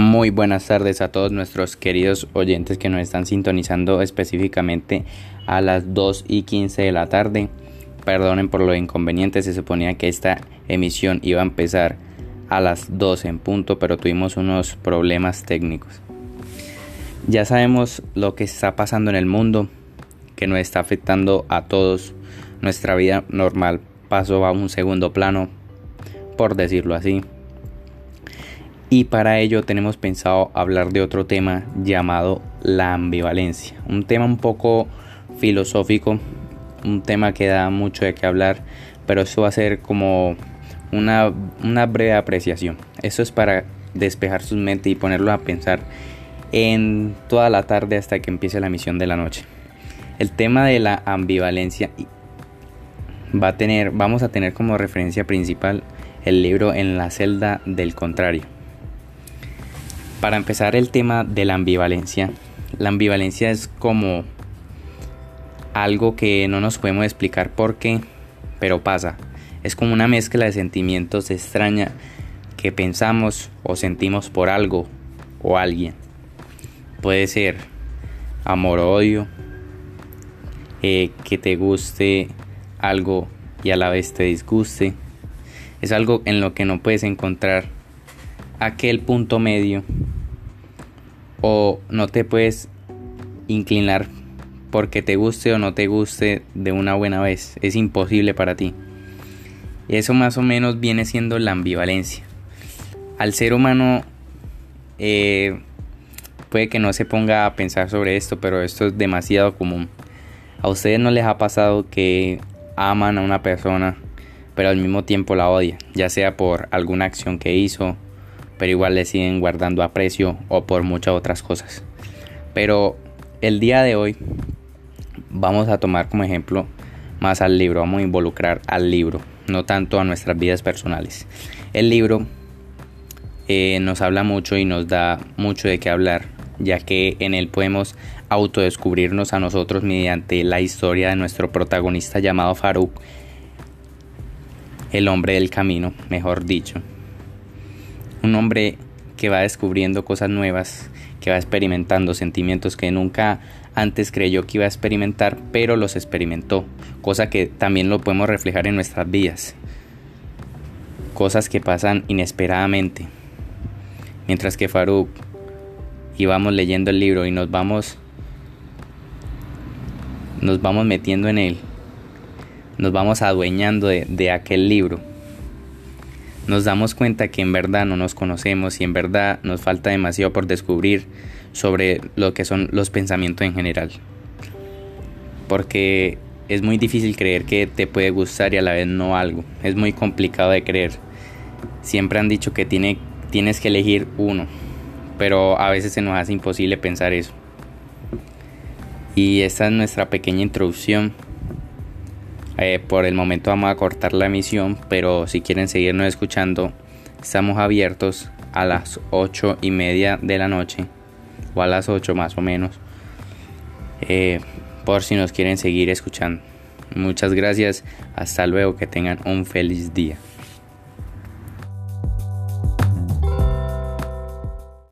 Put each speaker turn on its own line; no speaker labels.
Muy buenas tardes a todos nuestros queridos oyentes que nos están sintonizando específicamente a las 2 y 15 de la tarde. Perdonen por lo inconveniente, se suponía que esta emisión iba a empezar a las 2 en punto, pero tuvimos unos problemas técnicos. Ya sabemos lo que está pasando en el mundo, que nos está afectando a todos. Nuestra vida normal pasó a un segundo plano, por decirlo así. Y para ello tenemos pensado hablar de otro tema llamado la ambivalencia. Un tema un poco filosófico, un tema que da mucho de qué hablar, pero esto va a ser como una, una breve apreciación. Esto es para despejar su mente y ponerlo a pensar en toda la tarde hasta que empiece la misión de la noche. El tema de la ambivalencia va a tener, vamos a tener como referencia principal el libro En la celda del contrario para empezar el tema de la ambivalencia, la ambivalencia es como algo que no nos podemos explicar por qué, pero pasa. Es como una mezcla de sentimientos extraña que pensamos o sentimos por algo o alguien. Puede ser amor o odio, eh, que te guste algo y a la vez te disguste. Es algo en lo que no puedes encontrar aquel punto medio o no te puedes inclinar porque te guste o no te guste de una buena vez. Es imposible para ti. Eso más o menos viene siendo la ambivalencia. Al ser humano eh, puede que no se ponga a pensar sobre esto, pero esto es demasiado común. A ustedes no les ha pasado que aman a una persona, pero al mismo tiempo la odian, ya sea por alguna acción que hizo, pero igual le siguen guardando aprecio o por muchas otras cosas. Pero el día de hoy vamos a tomar como ejemplo más al libro, vamos a involucrar al libro, no tanto a nuestras vidas personales. El libro eh, nos habla mucho y nos da mucho de qué hablar, ya que en él podemos autodescubrirnos a nosotros mediante la historia de nuestro protagonista llamado Farouk, el hombre del camino, mejor dicho un hombre que va descubriendo cosas nuevas, que va experimentando sentimientos que nunca antes creyó que iba a experimentar, pero los experimentó, cosa que también lo podemos reflejar en nuestras vidas, cosas que pasan inesperadamente. Mientras que Farouk íbamos leyendo el libro y nos vamos nos vamos metiendo en él, nos vamos adueñando de, de aquel libro nos damos cuenta que en verdad no nos conocemos y en verdad nos falta demasiado por descubrir sobre lo que son los pensamientos en general. Porque es muy difícil creer que te puede gustar y a la vez no algo. Es muy complicado de creer. Siempre han dicho que tiene, tienes que elegir uno, pero a veces se nos hace imposible pensar eso. Y esta es nuestra pequeña introducción eh, por el momento vamos a cortar la emisión, pero si quieren seguirnos escuchando, estamos abiertos a las 8 y media de la noche, o a las 8 más o menos, eh, por si nos quieren seguir escuchando. Muchas gracias, hasta luego, que tengan un feliz día.